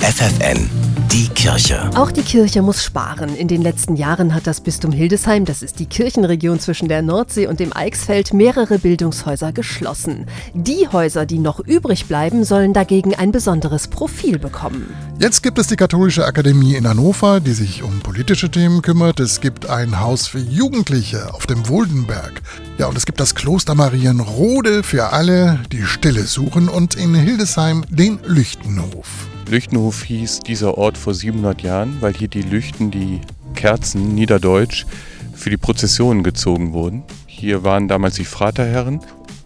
FFN, die Kirche. Auch die Kirche muss sparen. In den letzten Jahren hat das Bistum Hildesheim, das ist die Kirchenregion zwischen der Nordsee und dem Eichsfeld, mehrere Bildungshäuser geschlossen. Die Häuser, die noch übrig bleiben, sollen dagegen ein besonderes Profil bekommen. Jetzt gibt es die Katholische Akademie in Hannover, die sich um politische Themen kümmert. Es gibt ein Haus für Jugendliche auf dem Woldenberg. Ja, und es gibt das Kloster Marienrode für alle, die Stille suchen und in Hildesheim den Lüchtenhof. Lüchtenhof hieß dieser Ort vor 700 Jahren, weil hier die Lüchten, die Kerzen, niederdeutsch, für die Prozessionen gezogen wurden. Hier waren damals die Fraterherren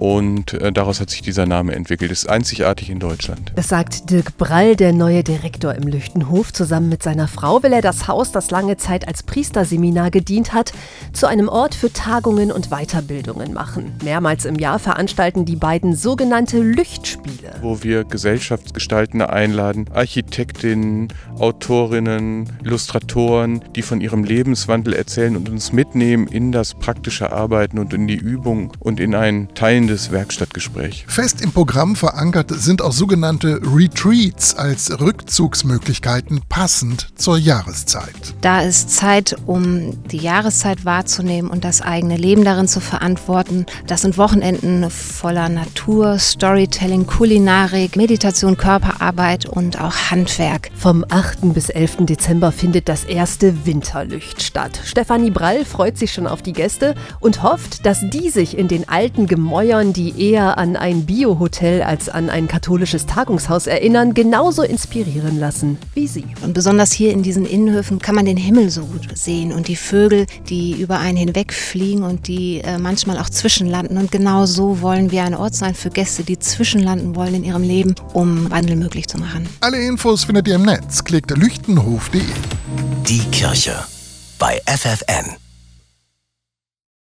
und äh, daraus hat sich dieser Name entwickelt. Ist einzigartig in Deutschland. Das sagt Dirk Brall, der neue Direktor im Lüchtenhof. Zusammen mit seiner Frau will er das Haus, das lange Zeit als Priesterseminar gedient hat, zu einem Ort für Tagungen und Weiterbildungen machen. Mehrmals im Jahr veranstalten die beiden sogenannte Lüchtspiele. Wo wir Gesellschaftsgestaltende einladen, Architektinnen, Autorinnen, Illustratoren, die von ihrem Lebenswandel erzählen und uns mitnehmen in das praktische Arbeiten und in die Übung und in ein teilendes Werkstattgespräch. Fest im Programm verankert sind auch sogenannte Retreats als Rückzugsmöglichkeiten passend zur Jahreszeit. Da ist Zeit, um die Jahreszeit wahrzunehmen und das eigene Leben darin zu verantworten. Das sind Wochenenden voller Natur, Storytelling, Kulinarik, Meditation, Körperarbeit und auch Handwerk. Vom 8. bis 11. Dezember findet das erste Winterlücht statt. Stefanie Brall freut sich schon auf die Gäste und hofft, dass die sich in den alten Gemäuern, die eher an ein Biohotel als an ein katholisches Tagungshaus erinnern, genauso inspirieren lassen wie sie. Und besonders hier in diesen Innenhöfen kann man den Himmel so gut sehen und die Vögel, die über einen hinwegfliegen und die äh, manchmal auch zwischenlanden. Und genau so wollen wir ein Ort sein für Gäste, die zwischenlanden wollen in ihrem Leben, um Wandel möglich zu machen. Alle Infos findet ihr im Netz. Klickt lüchtenhof.de. Die Kirche bei FFN.